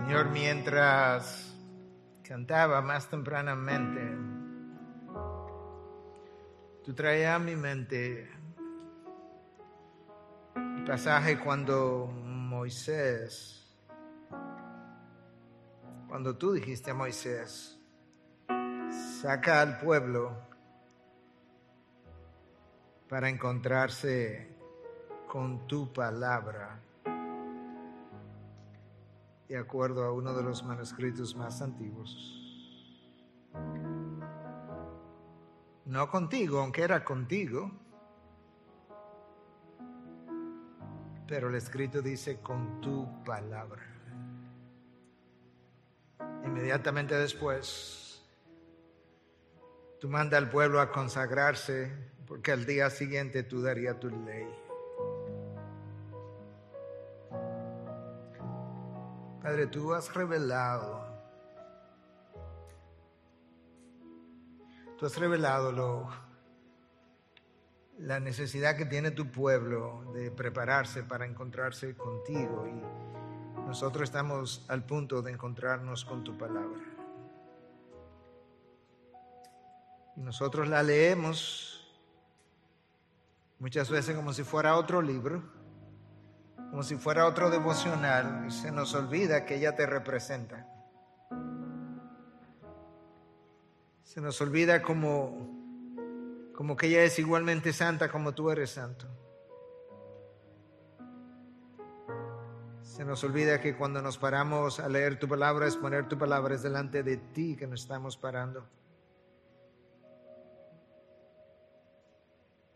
Señor, mientras cantaba más tempranamente, tú traías a mi mente el pasaje cuando Moisés cuando tú dijiste a Moisés, saca al pueblo para encontrarse con tu palabra de acuerdo a uno de los manuscritos más antiguos. No contigo, aunque era contigo, pero el escrito dice con tu palabra. Inmediatamente después, tú manda al pueblo a consagrarse porque al día siguiente tú darías tu ley. Padre, tú has revelado, tú has revelado la necesidad que tiene tu pueblo de prepararse para encontrarse contigo y nosotros estamos al punto de encontrarnos con tu palabra. Y nosotros la leemos muchas veces como si fuera otro libro como si fuera otro devocional, y se nos olvida que ella te representa. Se nos olvida como, como que ella es igualmente santa como tú eres santo. Se nos olvida que cuando nos paramos a leer tu palabra es poner tu palabra es delante de ti que nos estamos parando.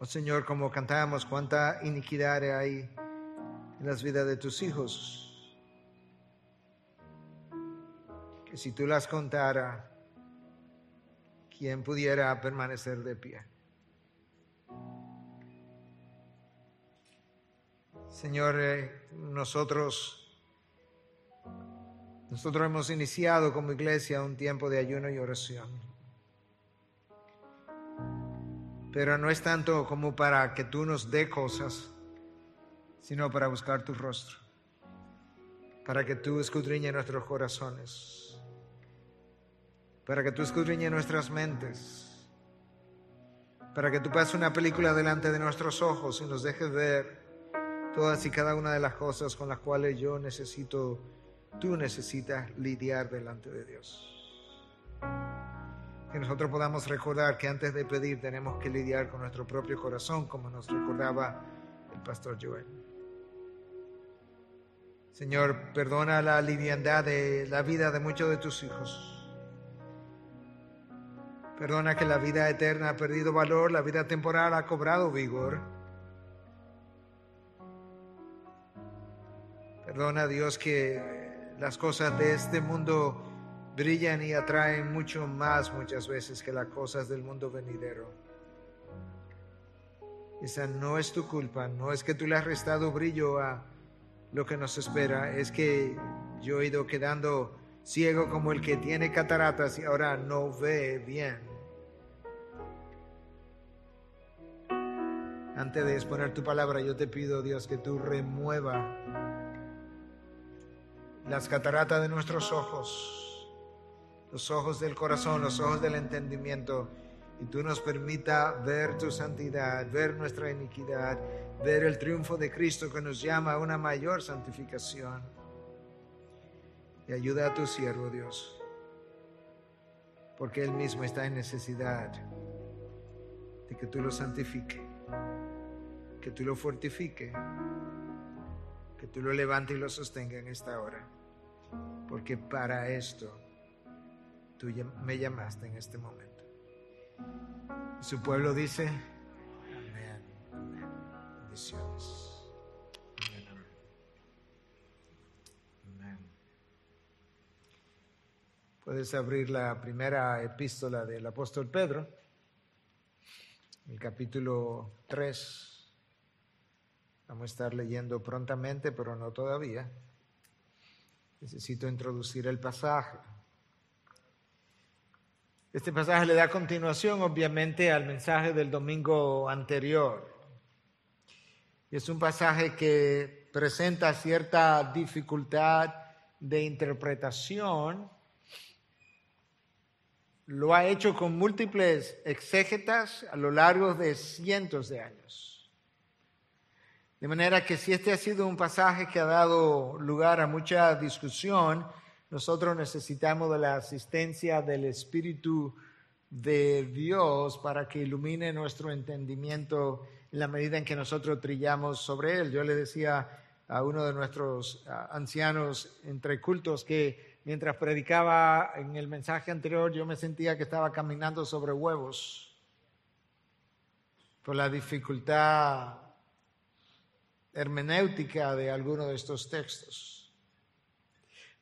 Oh Señor, como cantamos, cuánta iniquidad hay en las vidas de tus hijos. Que si tú las contara, ¿quién pudiera permanecer de pie? Señor, eh, nosotros, nosotros hemos iniciado como iglesia un tiempo de ayuno y oración. Pero no es tanto como para que tú nos dé cosas, sino para buscar tu rostro, para que tú escudriñes nuestros corazones, para que tú escudriñes nuestras mentes, para que tú pases una película delante de nuestros ojos y nos dejes ver todas y cada una de las cosas con las cuales yo necesito, tú necesitas lidiar delante de Dios. Que nosotros podamos recordar que antes de pedir tenemos que lidiar con nuestro propio corazón, como nos recordaba el pastor Joel. Señor, perdona la liviandad de la vida de muchos de tus hijos. Perdona que la vida eterna ha perdido valor, la vida temporal ha cobrado vigor. Perdona Dios que las cosas de este mundo brillan y atraen mucho más muchas veces que las cosas del mundo venidero. Esa no es tu culpa, no es que tú le has restado brillo a lo que nos espera es que yo he ido quedando ciego como el que tiene cataratas y ahora no ve bien. Antes de exponer tu palabra, yo te pido, Dios, que tú remueva las cataratas de nuestros ojos, los ojos del corazón, los ojos del entendimiento, y tú nos permita ver tu santidad, ver nuestra iniquidad, ver el triunfo de Cristo que nos llama a una mayor santificación. Y ayuda a tu siervo, Dios, porque Él mismo está en necesidad de que tú lo santifique, que tú lo fortifique, que tú lo levante y lo sostenga en esta hora, porque para esto tú me llamaste en este momento. Su pueblo dice, amén, amén. Bendiciones. Puedes abrir la primera epístola del apóstol Pedro, el capítulo 3. Vamos a estar leyendo prontamente, pero no todavía. Necesito introducir el pasaje. Este pasaje le da continuación, obviamente, al mensaje del domingo anterior. Es un pasaje que presenta cierta dificultad de interpretación lo ha hecho con múltiples exégetas a lo largo de cientos de años. De manera que si este ha sido un pasaje que ha dado lugar a mucha discusión, nosotros necesitamos de la asistencia del Espíritu de Dios para que ilumine nuestro entendimiento en la medida en que nosotros trillamos sobre él. Yo le decía a uno de nuestros ancianos entre cultos que mientras predicaba en el mensaje anterior, yo me sentía que estaba caminando sobre huevos por la dificultad hermenéutica de algunos de estos textos.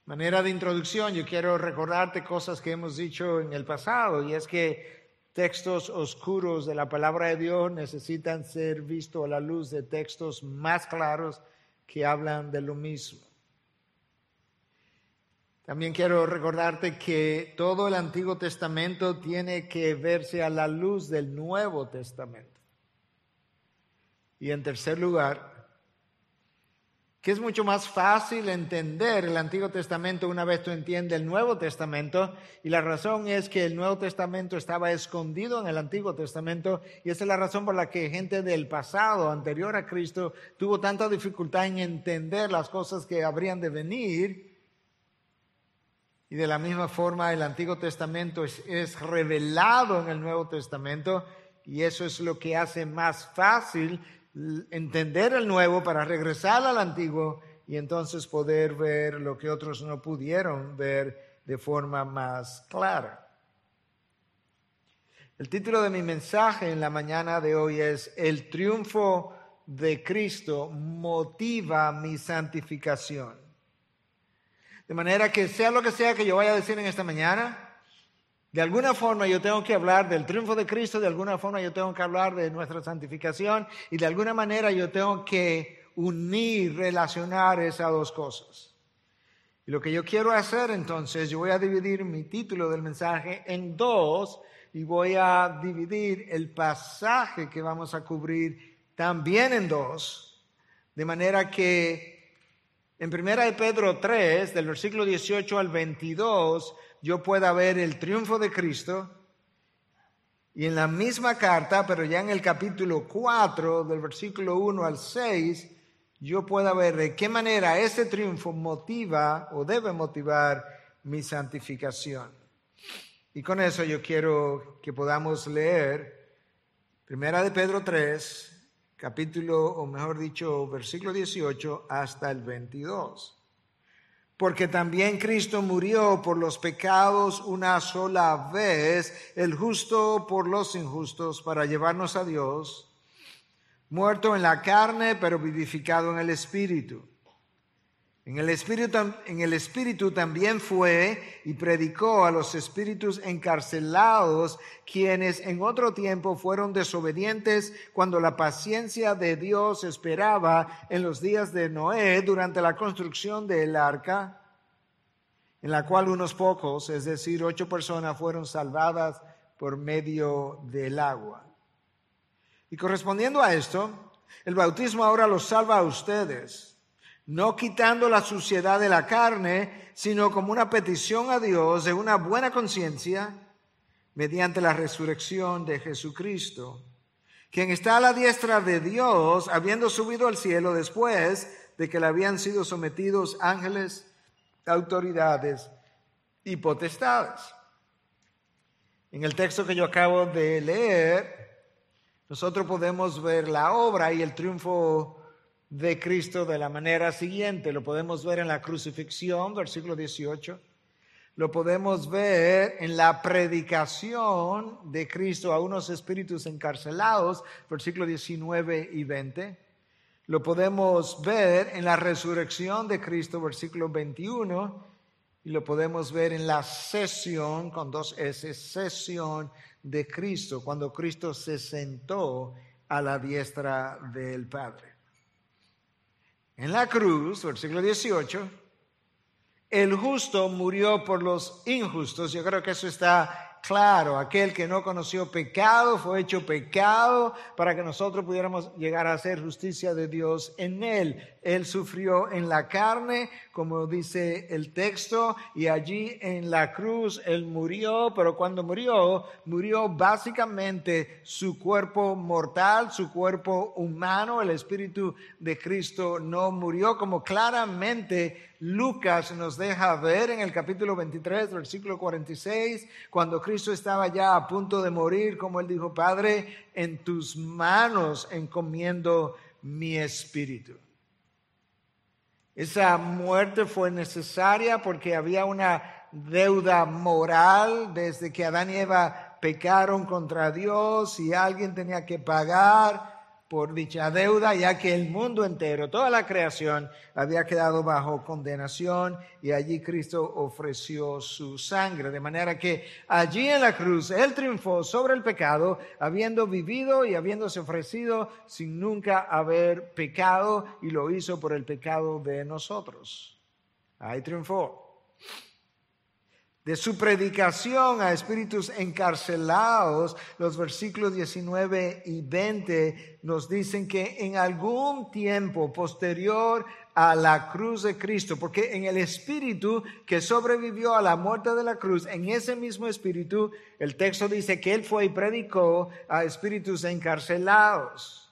Manera de introducción, yo quiero recordarte cosas que hemos dicho en el pasado, y es que textos oscuros de la palabra de Dios necesitan ser vistos a la luz de textos más claros que hablan de lo mismo. También quiero recordarte que todo el Antiguo Testamento tiene que verse a la luz del Nuevo Testamento. Y en tercer lugar, que es mucho más fácil entender el Antiguo Testamento una vez tú entiendes el Nuevo Testamento. Y la razón es que el Nuevo Testamento estaba escondido en el Antiguo Testamento. Y esa es la razón por la que gente del pasado, anterior a Cristo, tuvo tanta dificultad en entender las cosas que habrían de venir y de la misma forma el Antiguo Testamento es, revelado en el Nuevo Testamento y eso es lo que hace más fácil entender el Nuevo para regresar al Antiguo y entonces poder ver lo que otros no pudieron ver de forma más clara. El título de mi mensaje en la mañana de hoy es El triunfo de Cristo motiva mi santificación. De manera que sea lo que sea que yo vaya a decir en esta mañana, de alguna forma yo tengo que hablar del triunfo de Cristo, de alguna forma yo tengo que hablar de nuestra santificación y de alguna manera yo tengo que unir, relacionar esas dos cosas. Y lo que yo quiero hacer entonces, yo voy a dividir mi título del mensaje en dos y voy a dividir el pasaje que vamos a cubrir también en dos, de manera que en primera de Pedro 3, del versículo 18 al 22, yo pueda ver el triunfo de Cristo. Y en la misma carta, pero ya en el capítulo 4, del versículo 1 al 6, yo pueda ver de qué manera ese triunfo motiva o debe motivar mi santificación. Y con eso yo quiero que podamos leer Primera de Pedro 3, capítulo, o mejor dicho, versículo 18 hasta el 22. Porque también Cristo murió por los pecados una sola vez, el justo por los injustos, para llevarnos a Dios, muerto en la carne, pero vivificado en el Espíritu en el, espíritu, también fue y predicó a los espíritus encarcelados, quienes en otro tiempo fueron desobedientes cuando la paciencia de Dios esperaba en los días de Noé durante la construcción del arca, en la cual unos pocos, es decir, ocho personas, fueron salvadas por medio del agua. Y correspondiendo a esto, el bautismo ahora los salva a ustedes no quitando la suciedad de la carne, sino como una petición a Dios de una buena conciencia mediante la resurrección de Jesucristo, quien está a la diestra de Dios, habiendo subido al cielo después de que le habían sido sometidos ángeles, autoridades y potestades. En el texto que yo acabo de leer, nosotros podemos ver la obra y el triunfo de Cristo de la manera siguiente. Lo podemos ver en la crucifixión, versículo 18. Lo podemos ver en la predicación de Cristo a unos espíritus encarcelados, versículo 19 y 20. Lo podemos ver en la resurrección de Cristo, versículo 21. Y lo podemos ver en la sesión, con dos S, sesión de Cristo, cuando Cristo se sentó a la diestra del Padre. En la cruz, versículo 18, el justo murió por los injustos. Yo creo que eso está claro, aquel que no conoció pecado fue hecho pecado para que nosotros pudiéramos llegar a hacer justicia de Dios en él. Él sufrió en la carne, como dice el texto, y allí en la cruz Él murió, pero cuando murió, murió básicamente su cuerpo mortal, su cuerpo humano, el Espíritu de Cristo no murió, como claramente Lucas nos deja ver en el capítulo 23, versículo 46, cuando Cristo estaba ya a punto de morir, como Él dijo, Padre, en tus manos encomiendo mi espíritu. Esa muerte fue necesaria porque había una deuda moral desde que Adán y Eva pecaron contra Dios y alguien tenía que pagar por dicha deuda, ya que el mundo entero, toda la creación, había quedado bajo condenación y allí Cristo ofreció su sangre. De manera que allí en la cruz Él triunfó sobre el pecado, habiendo vivido y habiéndose ofrecido sin nunca haber pecado y lo hizo por el pecado de nosotros. Ahí triunfó de su predicación a espíritus encarcelados, los versículos 19 y 20 nos dicen que en algún tiempo posterior a la cruz de Cristo, porque en el espíritu que sobrevivió a la muerte de la cruz, en ese mismo espíritu, el texto dice que él fue y predicó a espíritus encarcelados.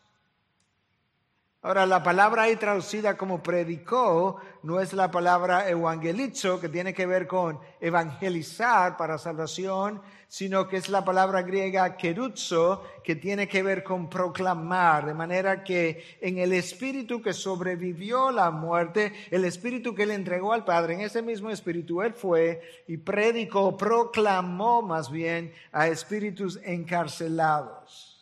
Ahora, la palabra ahí traducida como predicó no es la palabra evangelizo, que tiene que ver con evangelizar para salvación, sino que es la palabra griega keruzo, que tiene que ver con proclamar. De manera que en el espíritu que sobrevivió la muerte, el espíritu que le entregó al Padre, en ese mismo espíritu él fue y predicó, proclamó más bien a espíritus encarcelados.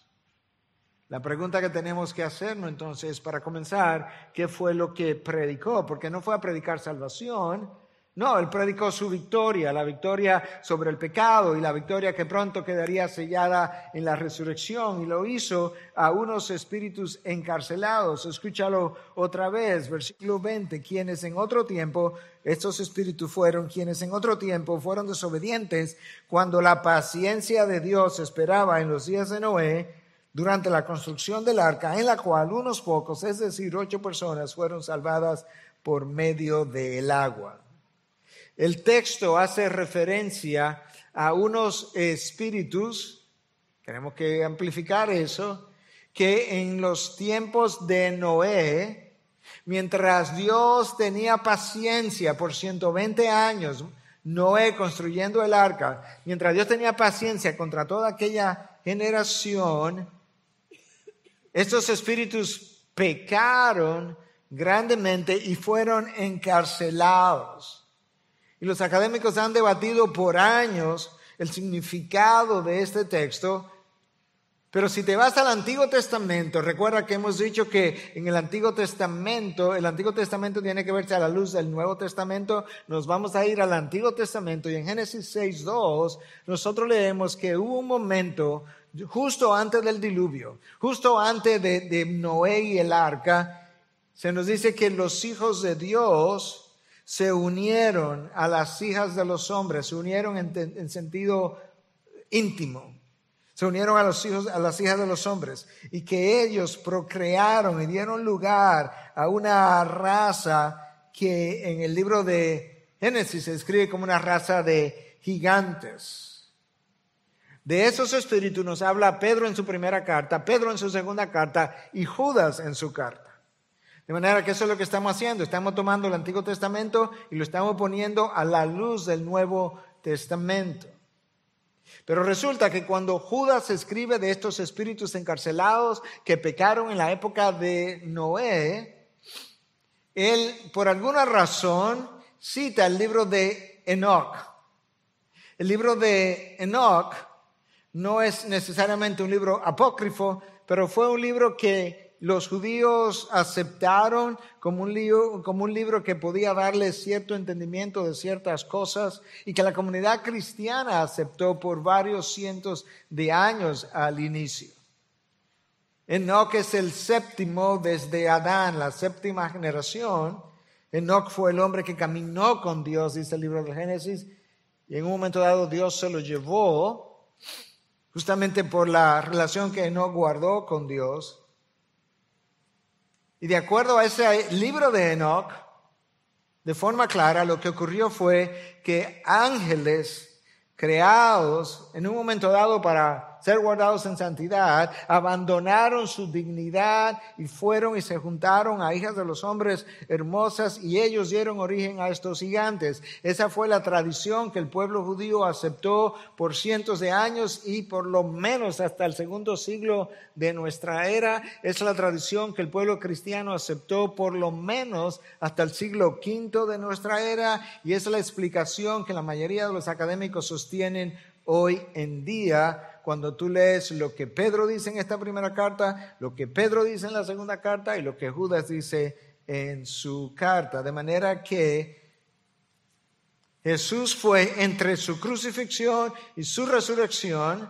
La pregunta que tenemos que hacernos entonces para comenzar, ¿qué fue lo que predicó? Porque no fue a predicar salvación, no, él predicó su victoria, la victoria sobre el pecado y la victoria que pronto quedaría sellada en la resurrección y lo hizo a unos espíritus encarcelados. Escúchalo otra vez, versículo 20, quienes en otro tiempo, estos espíritus fueron quienes en otro tiempo fueron desobedientes cuando la paciencia de Dios esperaba en los días de Noé durante la construcción del arca, en la cual unos pocos, es decir, ocho personas, fueron salvadas por medio del agua. El texto hace referencia a unos espíritus, tenemos que amplificar eso, que en los tiempos de Noé, mientras Dios tenía paciencia por 120 años, Noé construyendo el arca, mientras Dios tenía paciencia contra toda aquella generación, estos espíritus pecaron grandemente y fueron encarcelados. Y los académicos han debatido por años el significado de este texto pero si te vas al Antiguo Testamento, recuerda que hemos dicho que en el Antiguo Testamento, el Antiguo Testamento tiene que verse a la luz del Nuevo Testamento, nos vamos a ir al Antiguo Testamento y en Génesis 6.2 nosotros leemos que hubo un momento justo antes del diluvio, justo antes de, Noé y el arca, se nos dice que los hijos de Dios se unieron a las hijas de los hombres, se unieron en sentido íntimo se unieron a los hijos, a las hijas de los hombres, y que ellos procrearon y dieron lugar a una raza que en el libro de Génesis se escribe como una raza de gigantes. De esos espíritus nos habla Pedro en su primera carta, Pedro en su segunda carta y Judas en su carta. De manera que eso es lo que estamos haciendo. Estamos tomando el Antiguo Testamento y lo estamos poniendo a la luz del Nuevo Testamento. Pero resulta que cuando Judas escribe de estos espíritus encarcelados que pecaron en la época de Noé, él por alguna razón cita el libro de Enoch. El libro de Enoch no es necesariamente un libro apócrifo, pero fue un libro que los judíos aceptaron como un, libro, como un libro que podía darles cierto entendimiento de ciertas cosas y que la comunidad cristiana aceptó por varios cientos de años al inicio. Enoch es el séptimo desde Adán, la séptima generación. Enoch fue el hombre que caminó con Dios, dice el libro de Génesis, y en un momento dado Dios se lo llevó justamente por la relación que no guardó con Dios. Y de acuerdo a ese libro de Enoch, de forma clara, lo que ocurrió fue que ángeles creados en un momento dado para ser guardados en santidad, abandonaron su dignidad y fueron y se juntaron a hijas de los hombres hermosas y ellos dieron origen a estos gigantes. Esa fue la tradición que el pueblo judío aceptó por cientos de años y por lo menos hasta el segundo siglo de nuestra era. Es la tradición que el pueblo cristiano aceptó por lo menos hasta el siglo V de nuestra era y es la explicación que la mayoría de los académicos sostienen hoy en día cuando tú lees lo que Pedro dice en esta primera carta, lo que Pedro dice en la segunda carta y lo que Judas dice en su carta. De manera que Jesús fue entre su crucifixión y su resurrección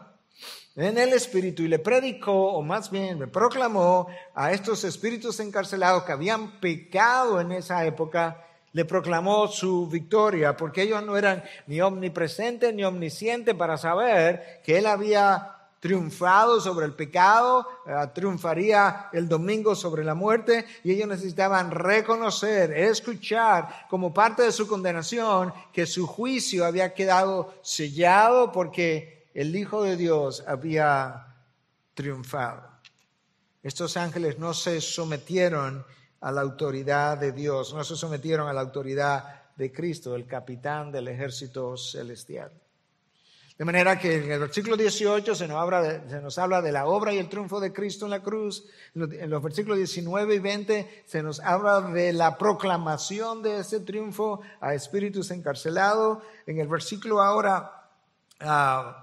en el Espíritu y le predicó, o más bien le proclamó a estos espíritus encarcelados que habían pecado en esa época le proclamó su victoria, porque ellos no eran ni omnipresentes ni omniscientes para saber que él había triunfado sobre el pecado, eh, triunfaría el domingo sobre la muerte, y ellos necesitaban reconocer, escuchar como parte de su condenación que su juicio había quedado sellado porque el Hijo de Dios había triunfado. Estos ángeles no se sometieron a la autoridad de Dios, no se sometieron a la autoridad de Cristo, el capitán del ejército celestial. De manera que en el versículo 18 se nos, habla de, se nos habla de la obra y el triunfo de Cristo en la cruz. En los versículos 19 y 20 se nos habla de la proclamación de ese triunfo a espíritus encarcelados. En el versículo ahora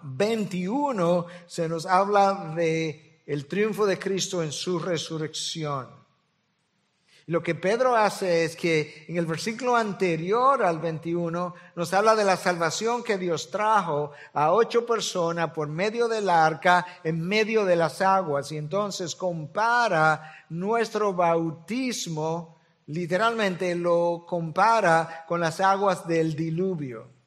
21 ah, se nos habla de el triunfo de Cristo en su resurrección. Lo que Pedro hace es que en el versículo anterior al 21 nos habla de la salvación que Dios trajo a ocho personas por medio del arca en medio de las aguas y entonces compara nuestro bautismo, literalmente lo compara con las aguas del diluvio.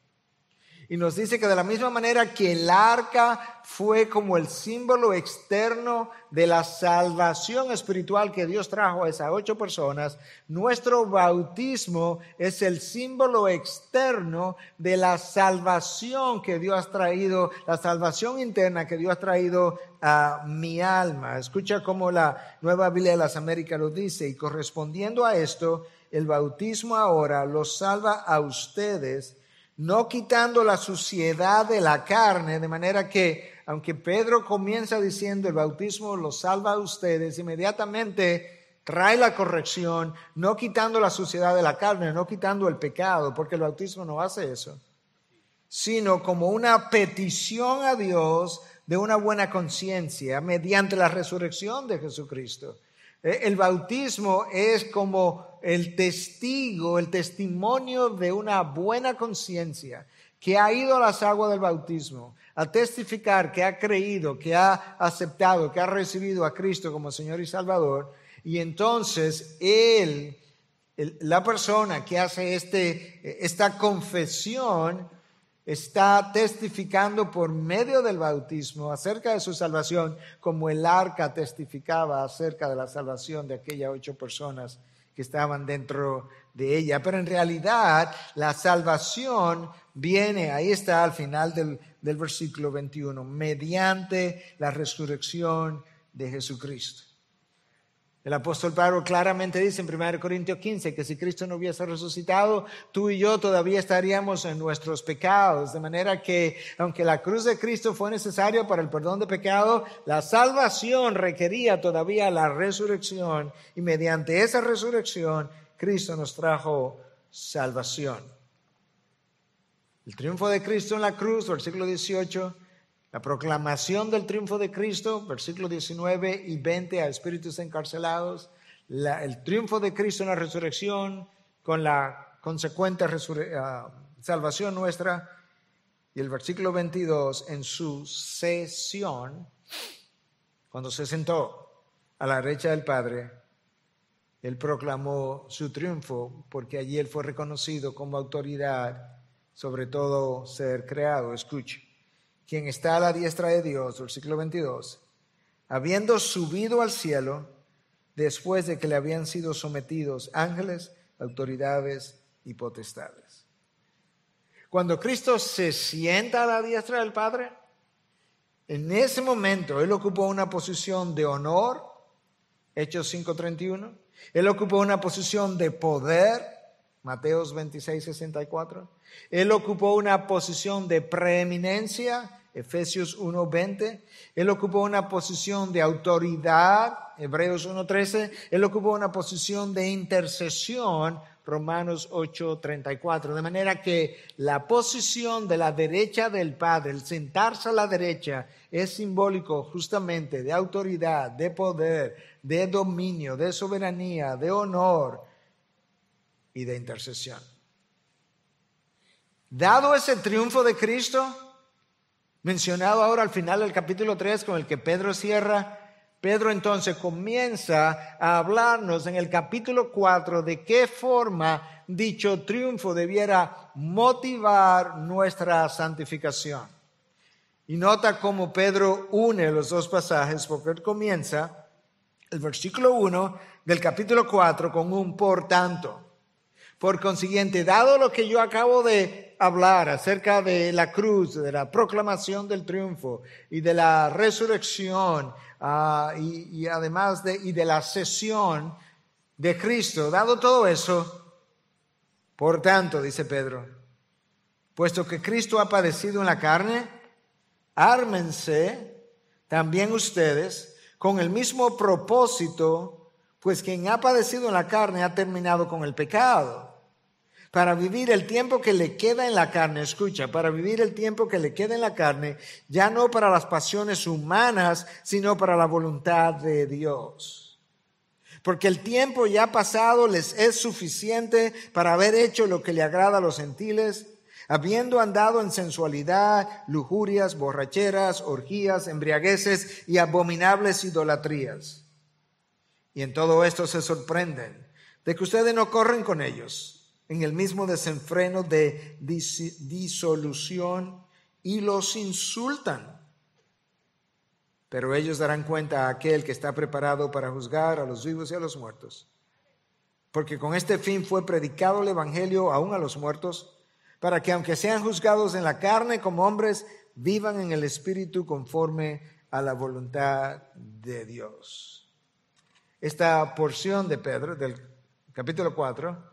Y nos dice que de la misma manera que el arca fue como el símbolo externo de la salvación espiritual que Dios trajo a esas ocho personas, nuestro bautismo es el símbolo externo de la salvación que Dios ha traído, la salvación interna que Dios ha traído a mi alma. Escucha cómo la Nueva Biblia de las Américas lo dice y correspondiendo a esto, el bautismo ahora los salva a ustedes no quitando la suciedad de la carne, de manera que, aunque Pedro comienza diciendo el bautismo los salva a ustedes, inmediatamente trae la corrección, no quitando la suciedad de la carne, no quitando el pecado, porque el bautismo no hace eso, sino como una petición a Dios de una buena conciencia mediante la resurrección de Jesucristo. Eh, el bautismo es como el testigo, el testimonio de una buena conciencia que ha ido a las aguas del bautismo a testificar que ha creído, que ha aceptado, que ha recibido a Cristo como Señor y Salvador. Y entonces Él, la persona que hace este, esta confesión, está testificando por medio del bautismo acerca de su salvación, como el arca testificaba acerca de la salvación de aquellas ocho personas que estaban dentro de ella. Pero en realidad la salvación viene, ahí está al final del, del versículo 21, mediante la resurrección de Jesucristo. El apóstol Pablo claramente dice en 1 Corintios 15 que si Cristo no hubiese resucitado, tú y yo todavía estaríamos en nuestros pecados. De manera que, aunque la cruz de Cristo fue necesaria para el perdón de pecado, la salvación requería todavía la resurrección. Y mediante esa resurrección, Cristo nos trajo salvación. El triunfo de Cristo en la cruz, versículo 18, la proclamación del triunfo de Cristo, versículos 19 y 20 a espíritus encarcelados, el triunfo de Cristo en la resurrección con la consecuente ah, salvación nuestra, y el versículo 22 en su sesión, cuando se sentó a la derecha del Padre, él proclamó su triunfo porque allí él fue reconocido como autoridad sobre todo ser creado. Escuche, quien está a la diestra de Dios, versículo 22, habiendo subido al cielo después de que le habían sido sometidos ángeles, autoridades y potestades. Cuando Cristo se sienta a la diestra del Padre, en ese momento Él ocupó una posición de honor, Hechos 5:31, Él ocupó una posición de poder, Mateos 26, 64. Él ocupó una posición de preeminencia, Efesios 1.20. Él ocupó una posición de autoridad, Hebreos 1.13. Él ocupó una posición de intercesión, Romanos 8.34. De manera que la posición de la derecha del Padre, el sentarse a la derecha, es simbólico justamente de autoridad, de poder, de dominio, de soberanía, de honor y de intercesión. Dado ese triunfo de Cristo, mencionado ahora al final del capítulo 3 con el que Pedro cierra, Pedro entonces comienza a hablarnos en el capítulo 4 de qué forma dicho triunfo debiera motivar nuestra santificación. Y nota cómo Pedro une los dos pasajes porque él comienza el versículo 1 del capítulo 4 con un por tanto. Por consiguiente, dado lo que yo acabo de hablar acerca de la cruz, de la proclamación del triunfo y de la resurrección ah, y, además de, y de la sesión de Cristo, dado todo eso, por tanto, dice Pedro, puesto que Cristo ha padecido en la carne, ármense también ustedes con el mismo propósito, pues quien ha padecido en la carne ha terminado con el pecado para vivir el tiempo que le queda en la carne, escucha, para vivir el tiempo que le queda en la carne, ya no para las pasiones humanas, sino para la voluntad de Dios. Porque el tiempo ya pasado les es suficiente para haber hecho lo que le agrada a los gentiles, habiendo andado en sensualidad, lujurias, borracheras, orgías, embriagueces y abominables idolatrías. Y en todo esto se sorprenden de que ustedes no corren con ellos en el mismo desenfreno de disolución y los insultan. Pero ellos darán cuenta a aquel que está preparado para juzgar a los vivos y a los muertos. Porque con este fin fue predicado el Evangelio aún a los muertos, para que aunque sean juzgados en la carne como hombres, vivan en el Espíritu conforme a la voluntad de Dios. Esta porción de Pedro, del capítulo 4,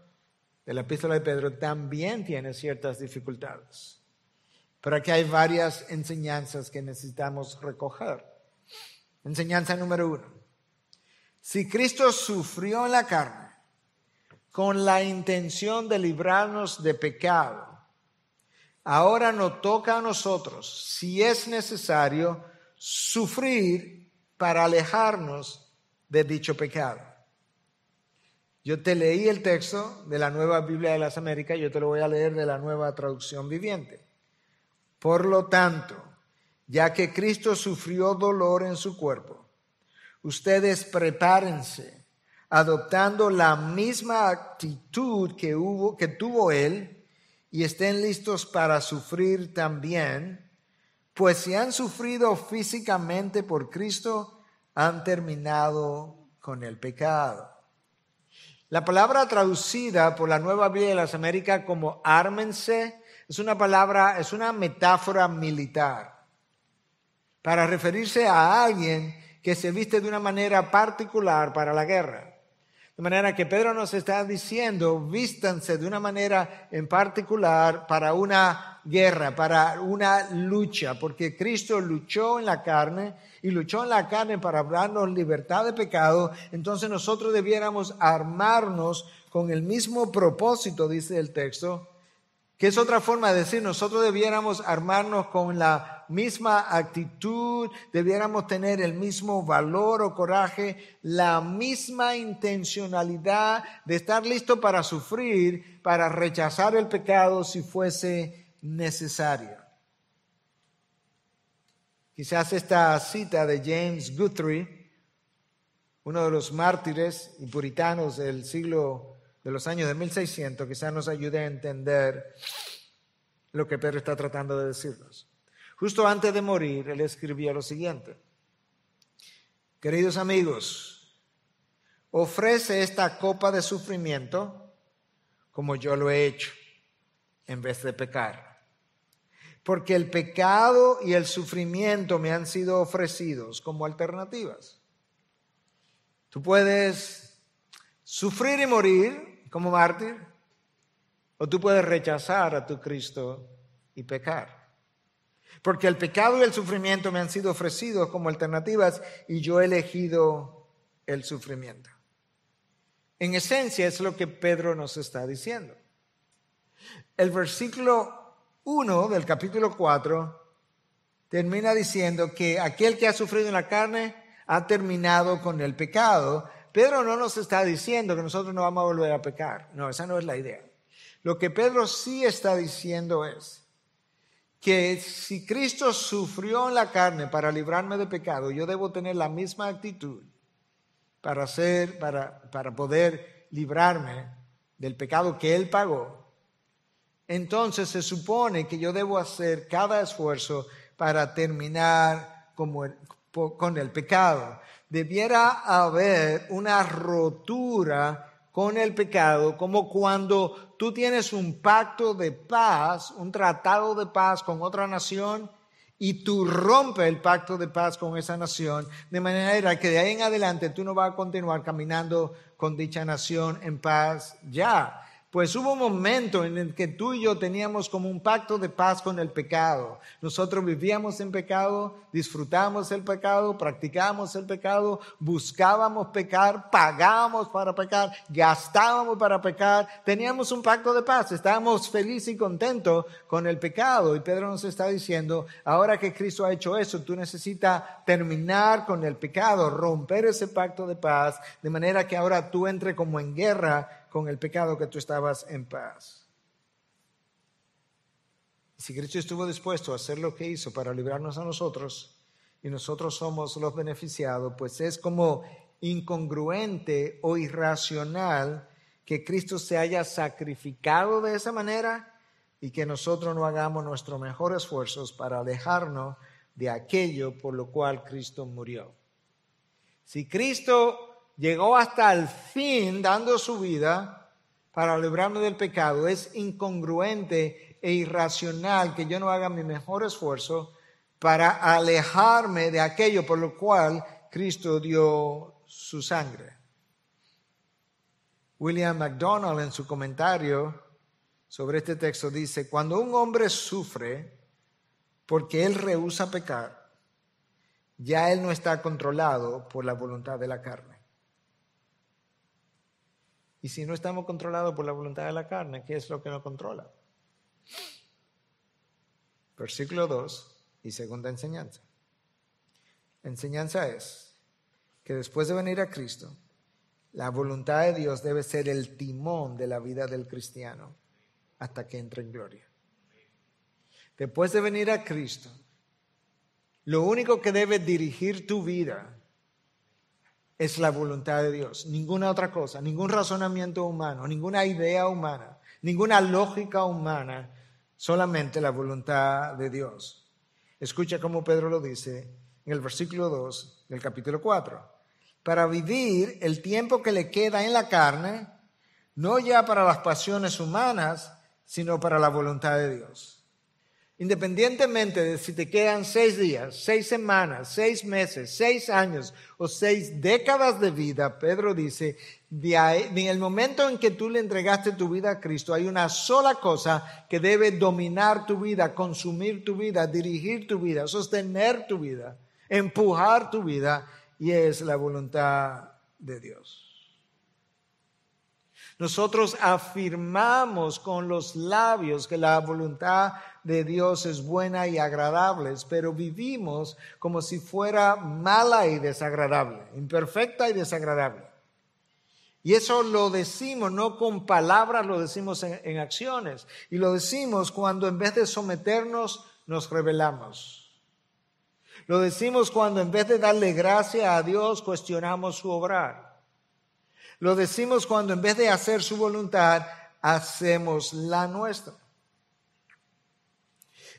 de la epístola de Pedro también tiene ciertas dificultades. Pero aquí hay varias enseñanzas que necesitamos recoger. Enseñanza número uno. Si Cristo sufrió en la carne con la intención de librarnos de pecado, ahora nos toca a nosotros, si es necesario, sufrir para alejarnos de dicho pecado. Yo te leí el texto de la nueva Biblia de las Américas, yo te lo voy a leer de la nueva traducción viviente. Por lo tanto, ya que Cristo sufrió dolor en su cuerpo, ustedes prepárense adoptando la misma actitud que, que tuvo Él y estén listos para sufrir también, pues si han sufrido físicamente por Cristo, han terminado con el pecado. La palabra traducida por la Nueva Biblia de las Américas como ármense es una palabra, es una metáfora militar para referirse a alguien que se viste de una manera particular para la guerra. De manera que Pedro nos está diciendo, vístanse de una manera en particular para una guerra, para una lucha, porque Cristo luchó en la carne y luchó en la carne para darnos libertad de pecado, entonces nosotros debiéramos armarnos con el mismo propósito, dice el texto, que es otra forma de decir, nosotros debiéramos armarnos con la misma actitud, debiéramos tener el mismo valor o coraje, la misma intencionalidad de estar listo para sufrir, para rechazar el pecado si fuese necesario. Quizás esta cita de James Guthrie, uno de los mártires y puritanos del siglo de los años de 1600, quizás nos ayude a entender lo que Pedro está tratando de decirnos. Justo antes de morir, él escribía lo siguiente. Queridos amigos, ofrece esta copa de sufrimiento como yo lo he hecho, en vez de pecar. Porque el pecado y el sufrimiento me han sido ofrecidos como alternativas. Tú puedes sufrir y morir como mártir, o tú puedes rechazar a tu Cristo y pecar. Porque el pecado y el sufrimiento me han sido ofrecidos como alternativas y yo he elegido el sufrimiento. En esencia es lo que Pedro nos está diciendo. El versículo 1 del capítulo 4 termina diciendo que aquel que ha sufrido en la carne ha terminado con el pecado. Pedro no nos está diciendo que nosotros no vamos a volver a pecar. No, esa no es la idea. Lo que Pedro sí está diciendo es que si Cristo sufrió en la carne para librarme de pecado, yo debo tener la misma actitud para, para, para poder librarme del pecado que Él pagó. Entonces se supone que yo debo hacer cada esfuerzo para terminar con el pecado. Debiera haber una rotura con el pecado, como cuando tú tienes un pacto de paz, un tratado de paz con otra nación y tú rompes el pacto de paz con esa nación, de manera que de ahí en adelante tú no vas a continuar caminando con dicha nación en paz ya. Pues hubo un momento en el que tú y yo teníamos como un pacto de paz con el pecado. Nosotros vivíamos en pecado, disfrutábamos el pecado, practicábamos el pecado, buscábamos pecar, pagábamos para pecar, gastábamos para pecar. Teníamos un pacto de paz, estábamos felices y contentos con el pecado. Y Pedro nos está diciendo, ahora que Cristo ha hecho eso, tú necesitas terminar con el pecado, romper ese pacto de paz, de manera que ahora tú entres como en guerra con el pecado que tú estabas en paz. Si Cristo estuvo dispuesto a hacer lo que hizo para librarnos a nosotros y nosotros somos los beneficiados, pues es como incongruente o irracional que Cristo se haya sacrificado de esa manera y que nosotros no hagamos nuestros mejores esfuerzos para alejarnos de aquello por lo cual Cristo murió. Si Cristo llegó hasta el fin dando su vida para librarme del pecado, es incongruente e irracional que yo no haga mi mejor esfuerzo para alejarme de aquello por lo cual Cristo dio su sangre. William MacDonald en su comentario sobre este texto dice, cuando un hombre sufre porque él rehúsa pecar, ya él no está controlado por la voluntad de la carne. Y si no estamos controlados por la voluntad de la carne, ¿qué es lo que nos controla? Versículo 2 y segunda enseñanza. Enseñanza es que después de venir a Cristo, la voluntad de Dios debe ser el timón de la vida del cristiano hasta que entre en gloria. Después de venir a Cristo, lo único que debe dirigir tu vida es la voluntad de Dios, ninguna otra cosa, ningún razonamiento humano, ninguna idea humana, ninguna lógica humana, solamente la voluntad de Dios. Escucha cómo Pedro lo dice en el versículo 2 del capítulo 4. Para vivir el tiempo que le queda en la carne, no ya para las pasiones humanas, sino para la voluntad de Dios. Independientemente de si te quedan seis días, seis semanas, seis meses, seis años o seis décadas de vida, Pedro dice, en el momento en que tú le entregaste tu vida a Cristo, hay una sola cosa que debe dominar tu vida, consumir tu vida, dirigir tu vida, sostener tu vida, empujar tu vida, y es la voluntad de Dios. Nosotros afirmamos con los labios que la voluntad de Dios es buena y agradable, pero vivimos como si fuera mala y desagradable, imperfecta y desagradable. Y eso lo decimos no con palabras, lo decimos en, acciones. Y lo decimos cuando en vez de someternos nos rebelamos. Lo decimos cuando en vez de darle gracia a Dios cuestionamos su obrar. Lo decimos cuando en vez de hacer su voluntad, hacemos la nuestra.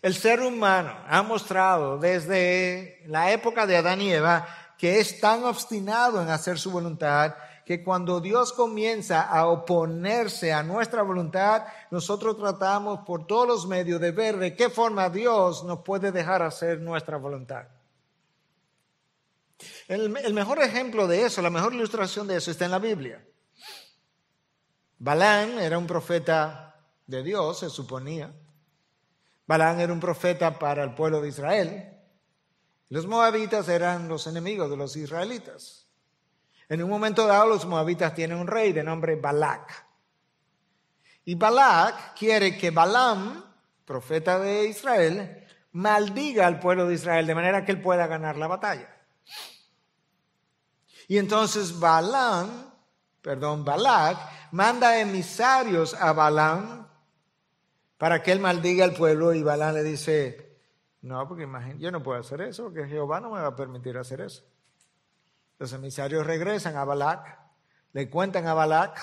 El ser humano ha mostrado desde la época de Adán y Eva que es tan obstinado en hacer su voluntad que cuando Dios comienza a oponerse a nuestra voluntad, nosotros tratamos por todos los medios de ver de qué forma Dios nos puede dejar hacer nuestra voluntad. El, mejor ejemplo de eso, la mejor ilustración de eso está en la Biblia. Balán era un profeta de Dios, se suponía. Balán era un profeta para el pueblo de Israel. Los moabitas eran los enemigos de los israelitas. En un momento dado los moabitas tienen un rey de nombre Balak. Y Balak quiere que Balaam, profeta de Israel, maldiga al pueblo de Israel de manera que él pueda ganar la batalla. Y entonces Balaam, perdón, Balak, manda emisarios a Balaam para que él maldiga al pueblo y Balaam le dice, no, porque imagínate, yo no puedo hacer eso, porque Jehová no me va a permitir hacer eso. Los emisarios regresan a Balak, le cuentan a Balak.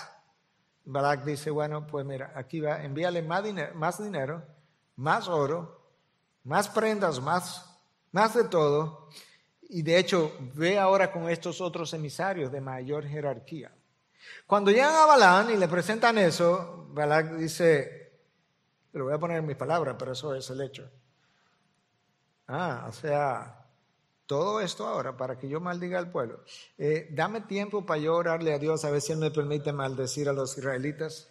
Balak dice, bueno, pues mira, aquí va, envíale más dinero, más, dinero, más oro, más prendas, más, más de todo. Y de hecho, ve ahora con estos otros emisarios de mayor jerarquía. Cuando llegan a Balán y le presentan eso, Balak dice, lo voy a poner en mis palabras, pero eso es el hecho. Ah, o sea, todo esto ahora para que yo maldiga al pueblo. Eh, dame tiempo para yo orarle a Dios a ver si Él me permite maldecir a los israelitas.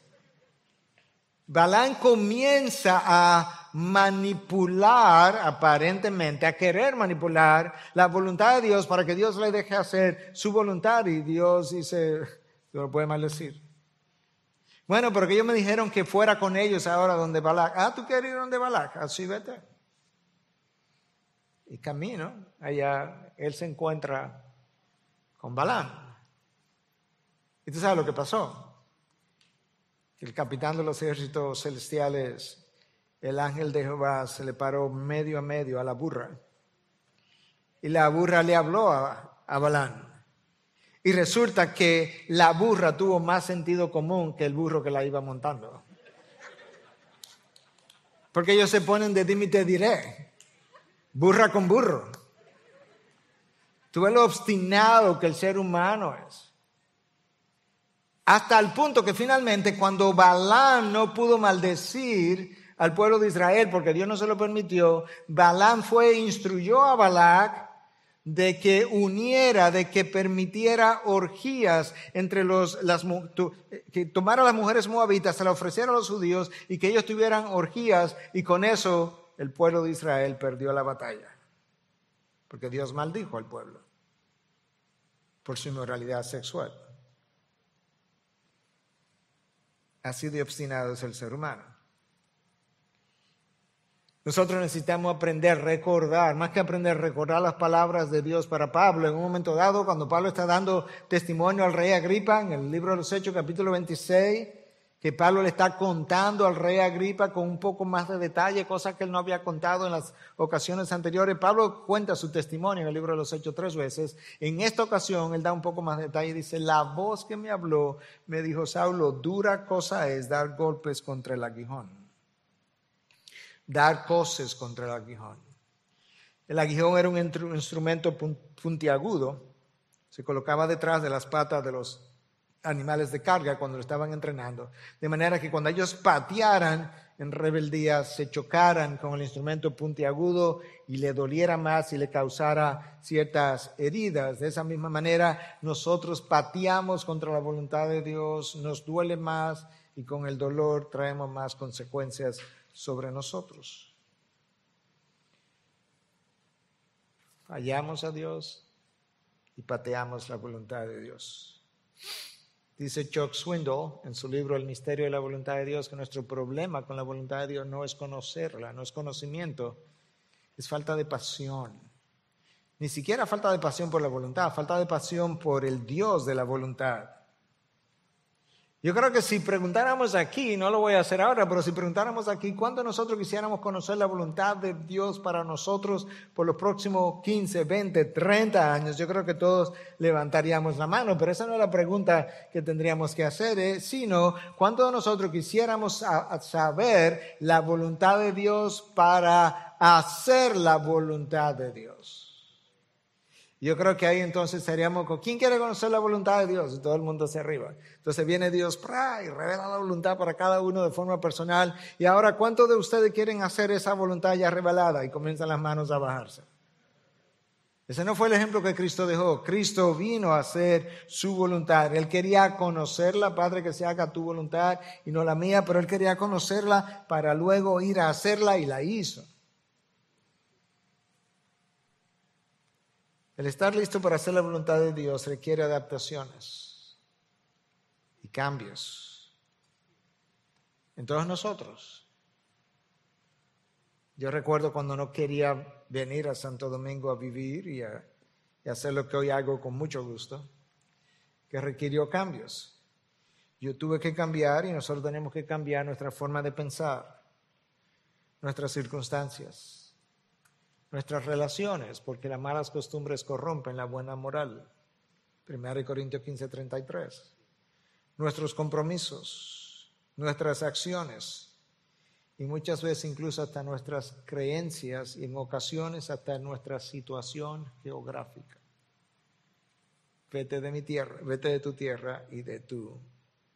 Balán comienza a manipular, aparentemente, a querer manipular la voluntad de Dios para que Dios le deje hacer su voluntad y Dios dice, lo puede maldecir. Bueno, porque ellos me dijeron que fuera con ellos ahora donde Balak. Ah, tú quieres ir donde Balak, así vete y camino, allá él se encuentra con Balaam. ¿Y tú sabes lo que pasó? El capitán de los ejércitos celestiales, el ángel de Jehová, se le paró medio a medio a la burra. Y la burra le habló a, a Balaam. Y resulta que la burra tuvo más sentido común que el burro que la iba montando. Porque ellos se ponen de dime te diré burra con burro. Tú ves lo obstinado que el ser humano es. Hasta el punto que finalmente cuando Balaam no pudo maldecir al pueblo de Israel porque Dios no se lo permitió, Balaam fue e instruyó a Balac de que uniera, de que permitiera orgías entre los, las, que tomara a las mujeres moabitas, se las ofreciera a los judíos y que ellos tuvieran orgías y con eso el pueblo de Israel perdió la batalla, porque Dios maldijo al pueblo por su inmoralidad sexual. Así de obstinado es el ser humano. Nosotros necesitamos aprender, recordar, más que aprender, recordar las palabras de Dios para Pablo. En un momento dado, cuando Pablo está dando testimonio al rey Agripa, en el libro de los Hechos, capítulo 26, que Pablo le está contando al rey Agripa con un poco más de detalle, cosas que él no había contado en las ocasiones anteriores. Pablo cuenta su testimonio en el libro de los Hechos tres veces. En esta ocasión él da un poco más de detalle y dice, la voz que me habló me dijo, Saulo, dura cosa es dar golpes contra el aguijón, dar coces contra el aguijón. El aguijón era un instrumento puntiagudo, se colocaba detrás de las patas de los animales de carga cuando lo estaban entrenando. De manera que cuando ellos patearan en rebeldía, se chocaran con el instrumento puntiagudo y le doliera más y le causara ciertas heridas. De esa misma manera, nosotros pateamos contra la voluntad de Dios, nos duele más y con el dolor traemos más consecuencias sobre nosotros. Fallamos a Dios y pateamos la voluntad de Dios. Dice Chuck Swindoll en su libro El misterio de la voluntad de Dios que nuestro problema con la voluntad de Dios no es conocerla, no es conocimiento, es falta de pasión. Ni siquiera falta de pasión por la voluntad, falta de pasión por el Dios de la voluntad. Yo creo que si preguntáramos aquí, no lo voy a hacer ahora, pero si preguntáramos aquí, ¿cuánto nosotros quisiéramos conocer la voluntad de Dios para nosotros por los próximos 15, 20, 30 años? Yo creo que todos levantaríamos la mano, pero esa no es la pregunta que tendríamos que hacer, ¿eh? sino cuánto de nosotros quisiéramos saber la voluntad de Dios para hacer la voluntad de Dios. Yo creo que ahí entonces estaríamos con, ¿quién quiere conocer la voluntad de Dios? Y todo el mundo se arriba. Entonces viene Dios y revela la voluntad para cada uno de forma personal. Y ahora, ¿cuántos de ustedes quieren hacer esa voluntad ya revelada? Y comienzan las manos a bajarse. Ese no fue el ejemplo que Cristo dejó. Cristo vino a hacer su voluntad. Él quería conocerla, Padre, que se haga tu voluntad y no la mía, pero él quería conocerla para luego ir a hacerla y la hizo. El estar listo para hacer la voluntad de Dios requiere adaptaciones y cambios en todos nosotros. Yo recuerdo cuando no quería venir a Santo Domingo a vivir y, a, hacer lo que hoy hago con mucho gusto, que requirió cambios. Yo tuve que cambiar y nosotros tenemos que cambiar nuestra forma de pensar, nuestras circunstancias nuestras relaciones, porque las malas costumbres corrompen la buena moral. 1 Corintios 15, 33. Nuestros compromisos, nuestras acciones y muchas veces incluso hasta nuestras creencias y en ocasiones hasta nuestra situación geográfica. Vete de mi tierra, vete de tu tierra y de tu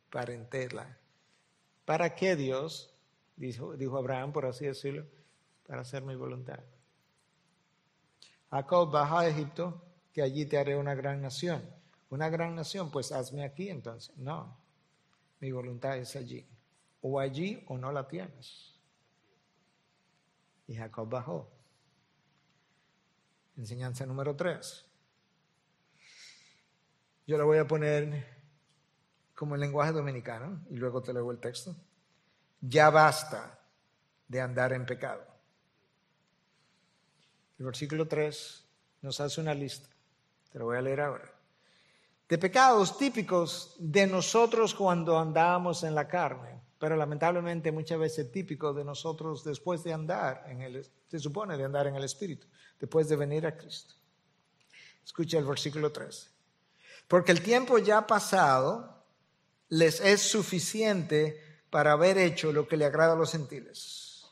parentela. ¿Para qué Dios? Dijo, dijo Abraham, por así decirlo, para hacer mi voluntad. Jacob, baja a Egipto, que allí te haré una gran nación. Una gran nación, pues hazme aquí entonces. No, mi voluntad es allí. O allí o no la tienes. Y Jacob bajó. Enseñanza número tres. Yo la voy a poner como el lenguaje dominicano y luego te leo el texto. Ya basta de andar en pecado. El versículo 3 nos hace una lista, te lo voy a leer ahora, de pecados típicos de nosotros cuando andábamos en la carne, pero lamentablemente muchas veces típicos de nosotros después de andar en el, se supone de andar en el Espíritu, después de venir a Cristo. Escucha el versículo 3. Porque el tiempo ya pasado les es suficiente para haber hecho lo que le agrada a los gentiles,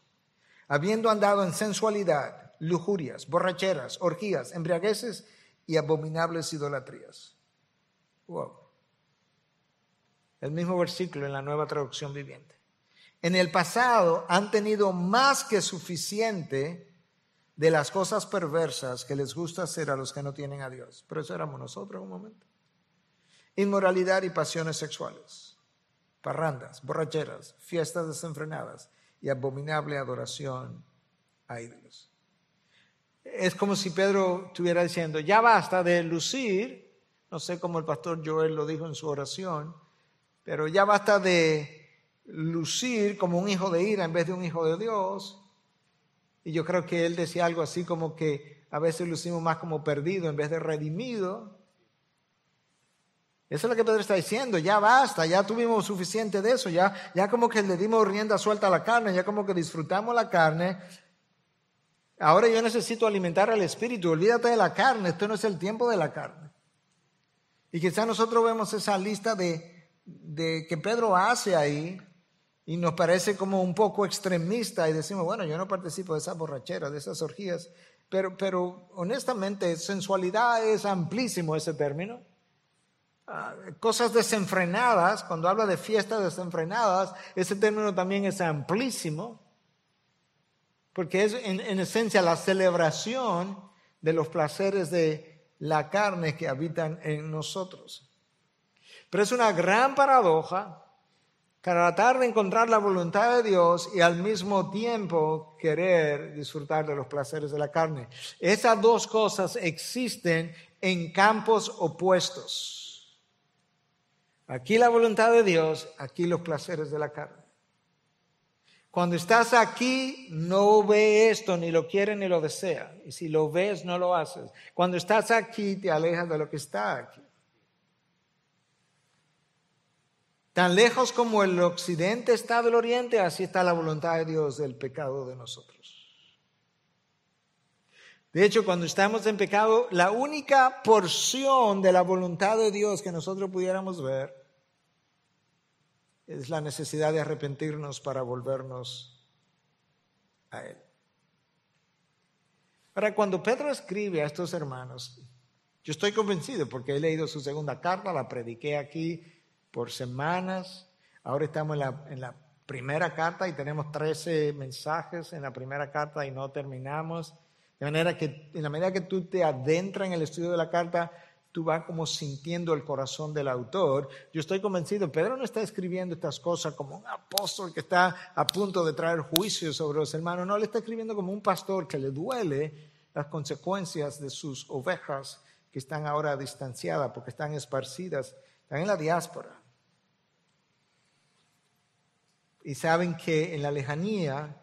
habiendo andado en sensualidad lujurias, borracheras, orgías, embriagueces y abominables idolatrías. Wow. El mismo versículo en la nueva traducción viviente. En el pasado han tenido más que suficiente de las cosas perversas que les gusta hacer a los que no tienen a Dios. Pero eso éramos nosotros un momento. Inmoralidad y pasiones sexuales, parrandas, borracheras, fiestas desenfrenadas y abominable adoración a ídolos es como si Pedro estuviera diciendo, ya basta de lucir, no sé cómo el pastor Joel lo dijo en su oración, pero ya basta de lucir como un hijo de ira en vez de un hijo de Dios. Y yo creo que él decía algo así como que a veces lucimos más como perdido en vez de redimido. Eso es lo que Pedro está diciendo, ya basta, ya tuvimos suficiente de eso, ya, ya como que le dimos rienda suelta a la carne, ya como que disfrutamos la carne, Ahora yo necesito alimentar al espíritu, olvídate de la carne, esto no es el tiempo de la carne. Y quizás nosotros vemos esa lista de, de que Pedro hace ahí y nos parece como un poco extremista y decimos, bueno, yo no participo de esa borrachera, de esas orgías, pero, pero honestamente sensualidad es amplísimo ese término. Ah, cosas desenfrenadas, cuando habla de fiestas desenfrenadas, ese término también es amplísimo porque es en, esencia la celebración de los placeres de la carne que habitan en nosotros. Pero es una gran paradoja tratar de encontrar la voluntad de Dios y al mismo tiempo querer disfrutar de los placeres de la carne. Esas dos cosas existen en campos opuestos. Aquí la voluntad de Dios, aquí los placeres de la carne. Cuando estás aquí, no ve esto, ni lo quiere ni lo desea. Y si lo ves, no lo haces. Cuando estás aquí, te alejas de lo que está aquí. Tan lejos como el occidente está del oriente, así está la voluntad de Dios del pecado de nosotros. De hecho, cuando estamos en pecado, la única porción de la voluntad de Dios que nosotros pudiéramos ver es la necesidad de arrepentirnos para volvernos a Él. Ahora, cuando Pedro escribe a estos hermanos, yo estoy convencido porque he leído su segunda carta, la prediqué aquí por semanas, ahora estamos en la, en la primera carta y tenemos 13 mensajes en la primera carta y no terminamos. De manera que en la medida que tú te adentras en el estudio de la carta, tú vas como sintiendo el corazón del autor. Yo estoy convencido, Pedro no está escribiendo estas cosas como un apóstol que está a punto de traer juicio sobre los hermanos, no, le está escribiendo como un pastor que le duele las consecuencias de sus ovejas que están ahora distanciadas porque están esparcidas, están en la diáspora. Y saben que en la lejanía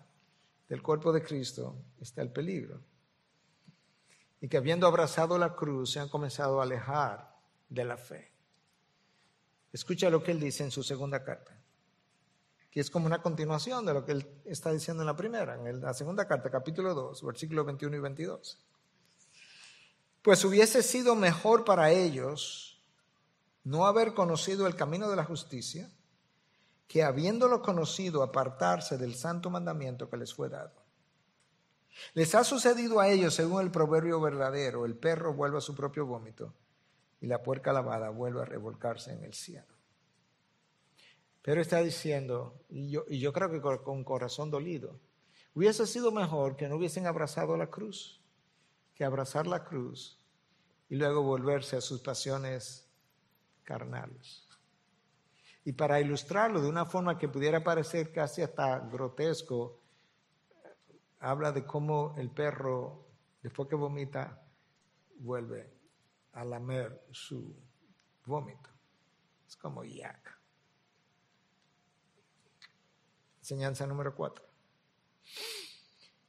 del cuerpo de Cristo está el peligro y que habiendo abrazado la cruz se han comenzado a alejar de la fe. Escucha lo que él dice en su segunda carta, que es como una continuación de lo que él está diciendo en la primera, en la segunda carta, capítulo 2, versículos 21 y 22. Pues hubiese sido mejor para ellos no haber conocido el camino de la justicia que habiéndolo conocido apartarse del santo mandamiento que les fue dado. Les ha sucedido a ellos, según el proverbio verdadero, el perro vuelve a su propio vómito y la puerca lavada vuelve a revolcarse en el cielo. Pero está diciendo, y yo, creo que con corazón dolido, hubiese sido mejor que no hubiesen abrazado la cruz, que abrazar la cruz y luego volverse a sus pasiones carnales. Y para ilustrarlo de una forma que pudiera parecer casi hasta grotesco, habla de cómo el perro, después que vomita, vuelve a lamer su vómito. Es como yak. Enseñanza número cuatro.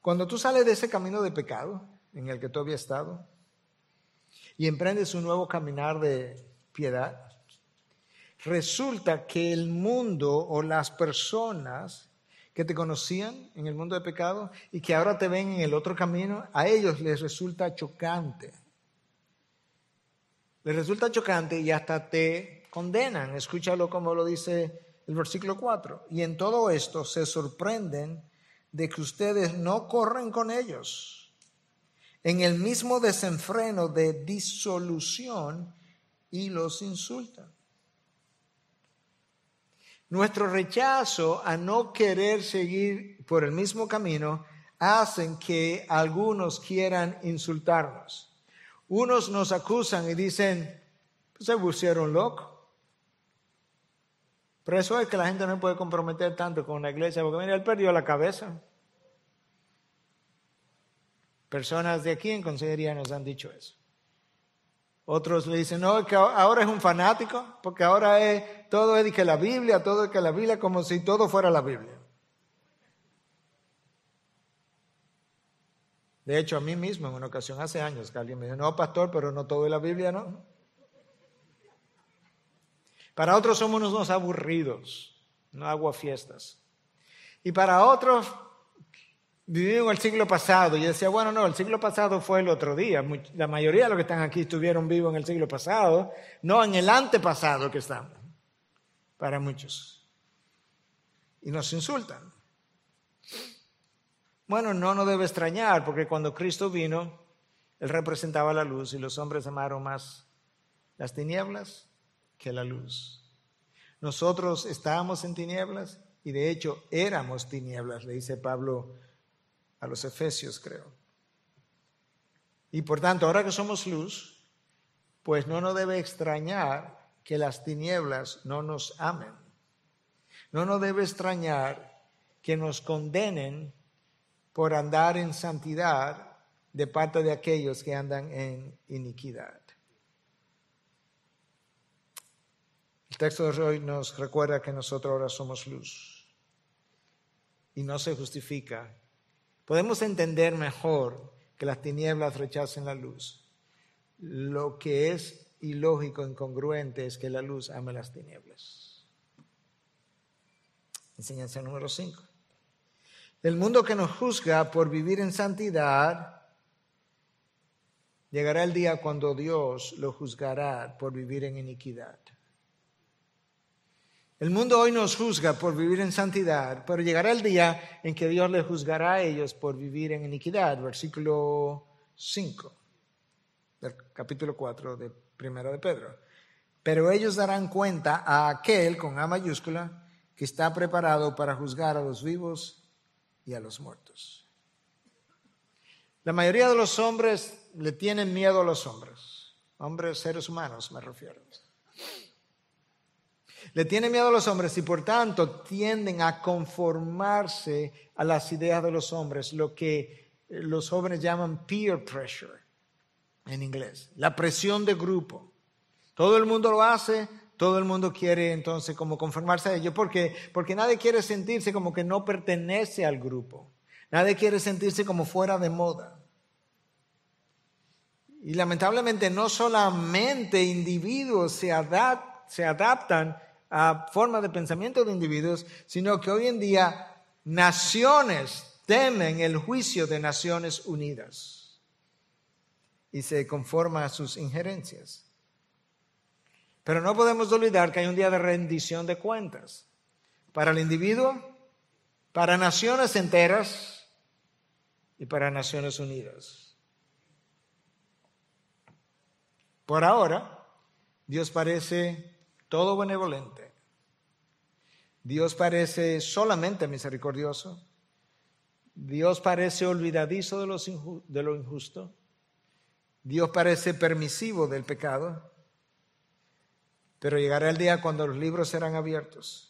Cuando tú sales de ese camino de pecado en el que tú habías estado y emprendes un nuevo caminar de piedad, resulta que el mundo o las personas que te conocían en el mundo de pecado y que ahora te ven en el otro camino, a ellos les resulta chocante. Les resulta chocante y hasta te condenan. Escúchalo como lo dice el versículo 4. Y en todo esto se sorprenden de que ustedes no corren con ellos en el mismo desenfreno de disolución y los insultan. Nuestro rechazo a no querer seguir por el mismo camino hacen que algunos quieran insultarnos. Unos nos acusan y dicen, se pusieron locos. Pero eso es que la gente no puede comprometer tanto con la iglesia, porque mira, él perdió la cabeza. Personas de aquí en consejería nos han dicho eso. Otros le dicen, no, que ahora es un fanático, porque ahora es, todo es que la Biblia, todo es que la Biblia, como si todo fuera la Biblia. De hecho, a mí mismo, en una ocasión, hace años, que alguien me dijo, no, pastor, pero no todo es la Biblia, ¿no? Para otros somos unos aburridos, no fiestas. Y para otros en el siglo pasado. Y decía, bueno, no, el siglo pasado fue el otro día. La mayoría de los que están aquí estuvieron vivos en el siglo pasado, no en el antepasado que estamos, para muchos. Y nos insultan. Bueno, no nos debe extrañar, porque cuando Cristo vino, Él representaba la luz y los hombres amaron más las tinieblas que la luz. Nosotros estábamos en tinieblas y de hecho éramos tinieblas, le dice Pablo a los Efesios, creo. Y por tanto, ahora que somos luz, pues no nos debe extrañar que las tinieblas no nos amen. No nos debe extrañar que nos condenen por andar en santidad de parte de aquellos que andan en iniquidad. El texto de hoy nos recuerda que nosotros ahora somos luz y no se justifica podemos entender mejor que las tinieblas rechacen la luz. Lo que es ilógico, incongruente, es que la luz ame las tinieblas. Enseñanza número 5. El mundo que nos juzga por vivir en santidad, llegará el día cuando Dios lo juzgará por vivir en iniquidad. El mundo hoy nos juzga por vivir en santidad, pero llegará el día en que Dios le juzgará a ellos por vivir en iniquidad. Versículo 5 del capítulo 4 de Primero de Pedro. Pero ellos darán cuenta a aquel, con A mayúscula, que está preparado para juzgar a los vivos y a los muertos. La mayoría de los hombres le tienen miedo a los hombres. Hombres, seres humanos, me refiero. Le tienen miedo a los hombres y por tanto tienden a conformarse a las ideas de los hombres, lo que los jóvenes llaman peer pressure en inglés, la presión de grupo. Todo el mundo lo hace, todo el mundo quiere entonces como conformarse a ello, porque porque nadie quiere sentirse como que no pertenece al grupo. Nadie quiere sentirse como fuera de moda. Y lamentablemente no solamente individuos se, se adaptan a formas de pensamiento de individuos, sino que hoy en día naciones temen el juicio de Naciones Unidas y se conforman a sus injerencias. Pero no podemos olvidar que hay un día de rendición de cuentas para el individuo, para naciones enteras y para Naciones Unidas. Por ahora, Dios parece todo benevolente. Dios parece solamente misericordioso. Dios parece olvidadizo de, de lo injusto. Dios parece permisivo del pecado. Pero llegará el día cuando los libros serán abiertos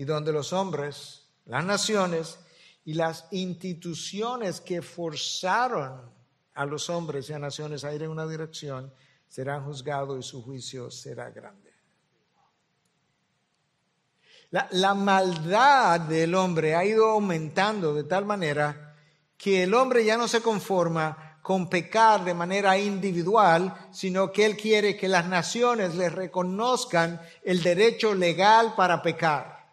y donde los hombres, las naciones y las instituciones que forzaron a los hombres y a naciones a ir en una dirección serán juzgados y su juicio será grande. La, la, maldad del hombre ha ido aumentando de tal manera que el hombre ya no se conforma con pecar de manera individual, sino que él quiere que las naciones le reconozcan el derecho legal para pecar.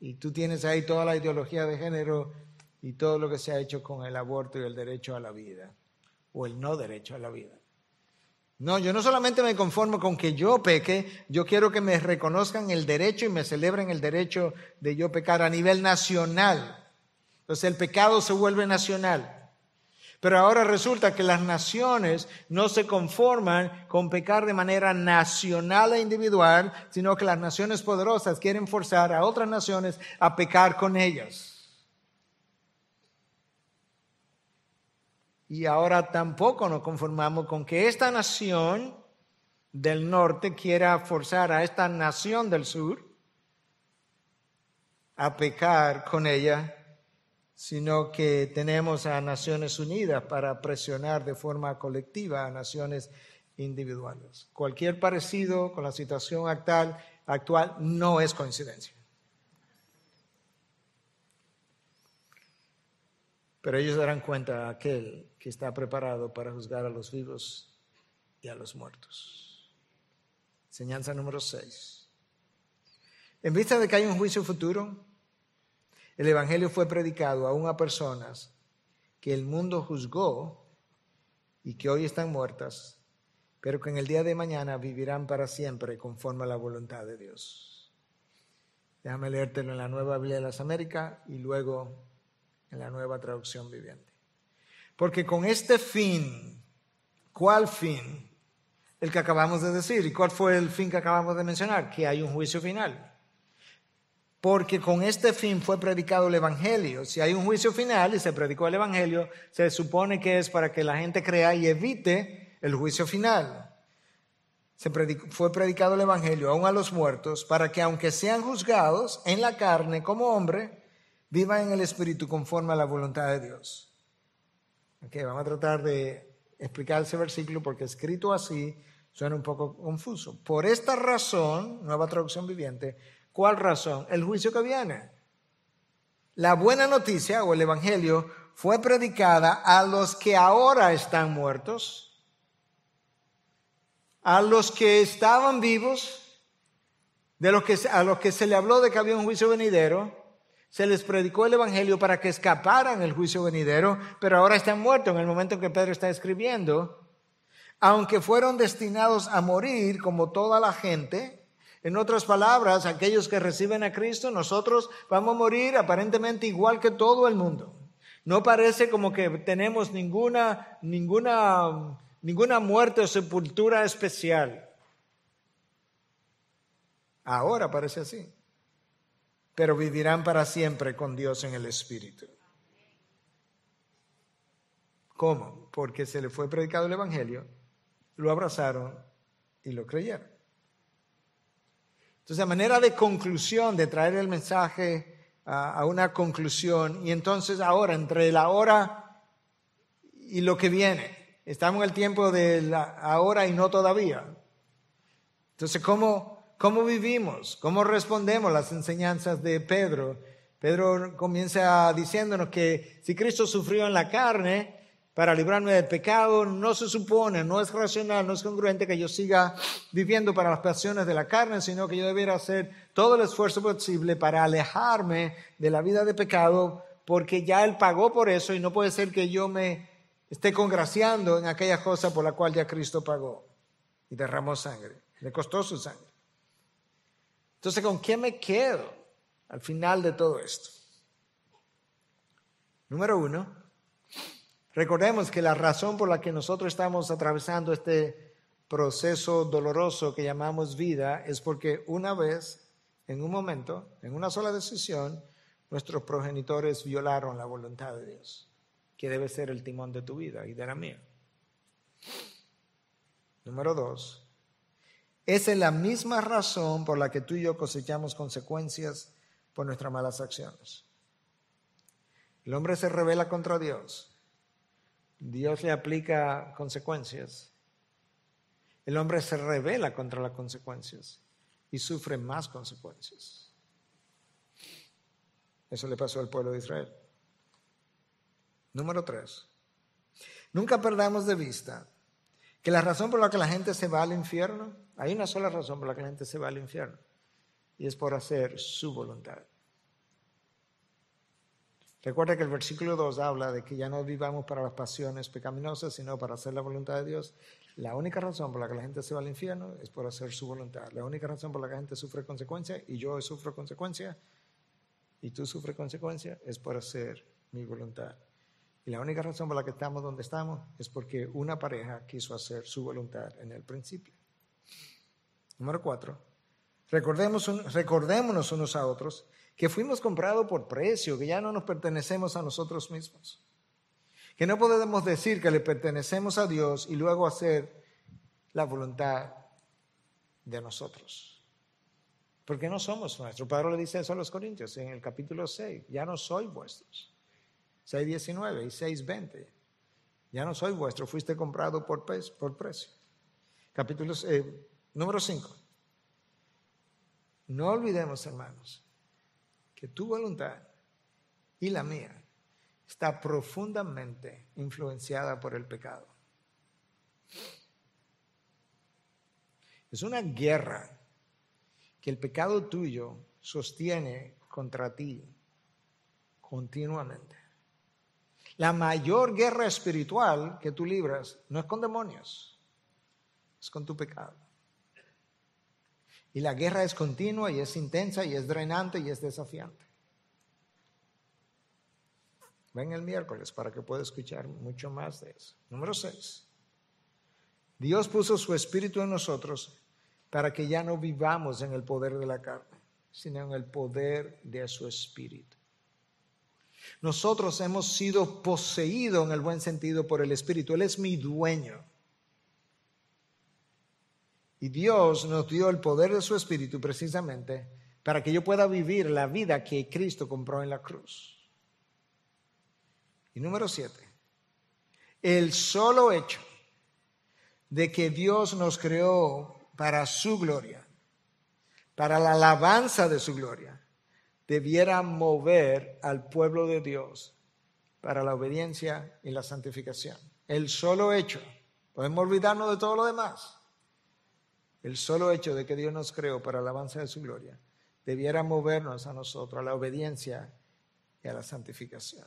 Y tú tienes ahí toda la ideología de género y todo lo que se ha hecho con el aborto y el derecho a la vida, o el no derecho a la vida. No, yo no solamente me conformo con que yo peque, yo quiero que me reconozcan el derecho y me celebren el derecho de yo pecar a nivel nacional. Entonces el pecado se vuelve nacional. Pero ahora resulta que las naciones no se conforman con pecar de manera nacional e individual, sino que las naciones poderosas quieren forzar a otras naciones a pecar con ellas. Y ahora tampoco nos conformamos con que esta nación del norte quiera forzar a esta nación del sur a pecar con ella, sino que tenemos a Naciones Unidas para presionar de forma colectiva a naciones individuales. Cualquier parecido con la situación actual, no es coincidencia. Pero ellos darán cuenta a aquel que está preparado para juzgar a los vivos y a los muertos. Enseñanza número 6. En vista de que hay un juicio futuro, el Evangelio fue predicado aún a personas que el mundo juzgó y que hoy están muertas, pero que en el día de mañana vivirán para siempre conforme a la voluntad de Dios. Déjame leértelo en la Nueva Biblia de las Américas y luego en la nueva traducción viviente. Porque con este fin, ¿cuál fin? El que acabamos de decir. ¿Y cuál fue el fin que acabamos de mencionar? Que hay un juicio final. Porque con este fin fue predicado el Evangelio. Si hay un juicio final y se predicó el Evangelio, se supone que es para que la gente crea y evite el juicio final. Se fue predicado el Evangelio aún a los muertos para que aunque sean juzgados en la carne como hombre, Viva en el Espíritu conforme a la voluntad de Dios. Okay, vamos a tratar de explicar ese versículo porque escrito así suena un poco confuso. Por esta razón, nueva traducción viviente, ¿cuál razón? El juicio que viene. La buena noticia o el Evangelio fue predicada a los que ahora están muertos, a los que estaban vivos de los que, a los que se le habló de que había un juicio venidero, se les predicó el Evangelio para que escaparan el juicio venidero, pero ahora están muertos en el momento en que Pedro está escribiendo. Aunque fueron destinados a morir como toda la gente, en otras palabras, aquellos que reciben a Cristo, nosotros vamos a morir aparentemente igual que todo el mundo. No parece como que tenemos ninguna, ninguna, ninguna muerte o sepultura especial. Ahora parece así. Pero vivirán para siempre con Dios en el Espíritu. ¿Cómo? Porque se le fue predicado el Evangelio, lo abrazaron y lo creyeron. Entonces, a manera de conclusión, de traer el mensaje a, una conclusión, y entonces ahora, entre la hora y lo que viene, estamos en el tiempo de la ahora y no todavía. Entonces, ¿cómo, cómo vivimos? ¿Cómo respondemos las enseñanzas de Pedro? Pedro comienza diciéndonos que si Cristo sufrió en la carne, para librarme del pecado, no se supone, no es racional, no es congruente que yo siga viviendo para las pasiones de la carne, sino que yo debiera hacer todo el esfuerzo posible para alejarme de la vida de pecado, porque ya Él pagó por eso y no puede ser que yo me esté congraciando en aquella cosa por la cual ya Cristo pagó y derramó sangre, le costó su sangre. Entonces, ¿con qué me quedo al final de todo esto? Número uno, Recordemos que la razón por la que nosotros estamos atravesando este proceso doloroso que llamamos vida es porque una vez, en un momento, en una sola decisión, nuestros progenitores violaron la voluntad de Dios, que debe ser el timón de tu vida y de la mía. Número dos, esa es la misma razón por la que tú y yo cosechamos consecuencias por nuestras malas acciones. El hombre se revela contra Dios Dios le aplica consecuencias. El hombre se revela contra las consecuencias y sufre más consecuencias. Eso le pasó al pueblo de Israel. Número tres. Nunca perdamos de vista que la razón por la que la gente se va al infierno, hay una sola razón por la que la gente se va al infierno, y es por hacer su voluntad. Recuerda que el versículo 2 habla de que ya no vivamos para las pasiones pecaminosas, sino para hacer la voluntad de Dios. La única razón por la que la gente se va al infierno es por hacer su voluntad. La única razón por la que la gente sufre consecuencias, y yo sufro consecuencias, y tú sufres consecuencias, es por hacer mi voluntad. Y la única razón por la que estamos donde estamos es porque una pareja quiso hacer su voluntad en el principio. Número cuatro, recordemos, recordémonos unos a otros que fuimos comprados por precio, que ya no nos pertenecemos a nosotros mismos. Que no podemos decir que le pertenecemos a Dios y luego hacer la voluntad de nosotros. Porque no somos nuestros. Pablo le dice eso a los Corintios en el capítulo 6. Ya no soy vuestros. 6.19 y 6.20. Ya no soy vuestro, fuiste comprado por, por precio. Capítulo eh, número 5. No olvidemos, hermanos, que tu voluntad y la mía está profundamente influenciada por el pecado. Es una guerra que el pecado tuyo sostiene contra ti continuamente. La mayor guerra espiritual que tú libras no es con demonios, es con tu pecado. Y la guerra es continua y es intensa y es drenante y es desafiante. Ven el miércoles para que pueda escuchar mucho más de eso. Número 6. Dios puso su espíritu en nosotros para que ya no vivamos en el poder de la carne, sino en el poder de su espíritu. Nosotros hemos sido poseídos en el buen sentido por el espíritu. Él es mi dueño. Y Dios nos dio el poder de su Espíritu precisamente para que yo pueda vivir la vida que Cristo compró en la cruz. Y número siete, el solo hecho de que Dios nos creó para su gloria, para la alabanza de su gloria, debiera mover al pueblo de Dios para la obediencia y la santificación. El solo hecho, podemos olvidarnos de todo lo demás, el solo hecho de que Dios nos creó para el avance de su gloria, debiera movernos a nosotros, a la obediencia y a la santificación.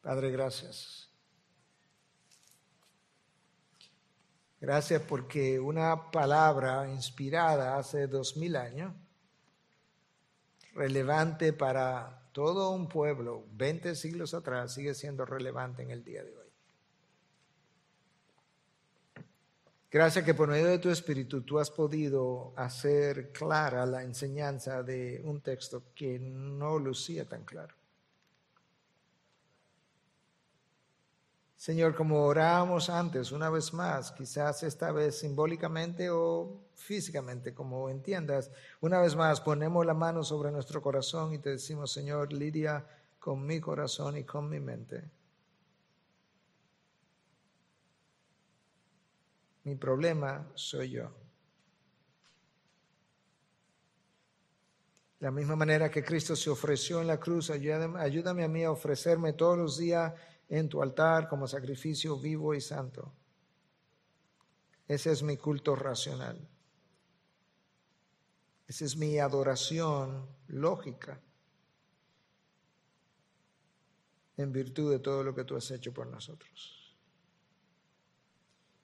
Padre, gracias. Gracias porque una palabra inspirada hace dos mil años, relevante para todo un pueblo, 20 siglos atrás, sigue siendo relevante en el día de hoy. Gracias que por medio de tu Espíritu tú has podido hacer clara la enseñanza de un texto que no lucía tan claro. Señor, como orábamos antes, una vez más, quizás esta vez simbólicamente o físicamente, como entiendas, una vez más ponemos la mano sobre nuestro corazón y te decimos, Señor, lidia con mi corazón y con mi mente. Mi problema soy yo. La misma manera que Cristo se ofreció en la cruz, ayúdame a mí a ofrecerme todos los días en tu altar como sacrificio vivo y santo. Ese es mi culto racional. Esa es mi adoración lógica en virtud de todo lo que tú has hecho por nosotros.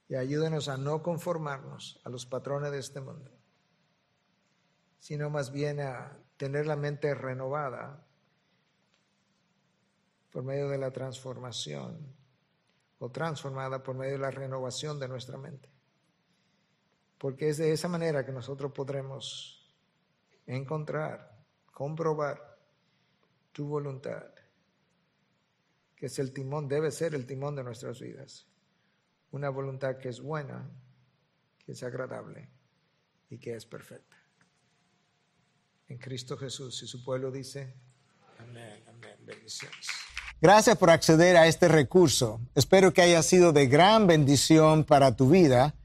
Y ayúdanos a no conformarnos a los patrones de este mundo, sino más bien a tener la mente renovada por medio de la transformación o transformada por medio de la renovación de nuestra mente. Porque es de esa manera que nosotros podremos encontrar, comprobar tu voluntad, que es el timón, debe ser el timón de nuestras vidas. Una voluntad que es buena, que es agradable y que es perfecta. En Cristo Jesús y su pueblo dice, amén, amén, bendiciones. Gracias por acceder a este recurso. Espero que haya sido de gran bendición para tu vida.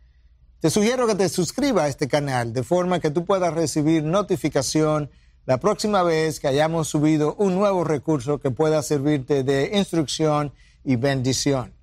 Te sugiero que te suscribas a este canal de forma que tú puedas recibir notificación la próxima vez que hayamos subido un nuevo recurso que pueda servirte de instrucción y bendición.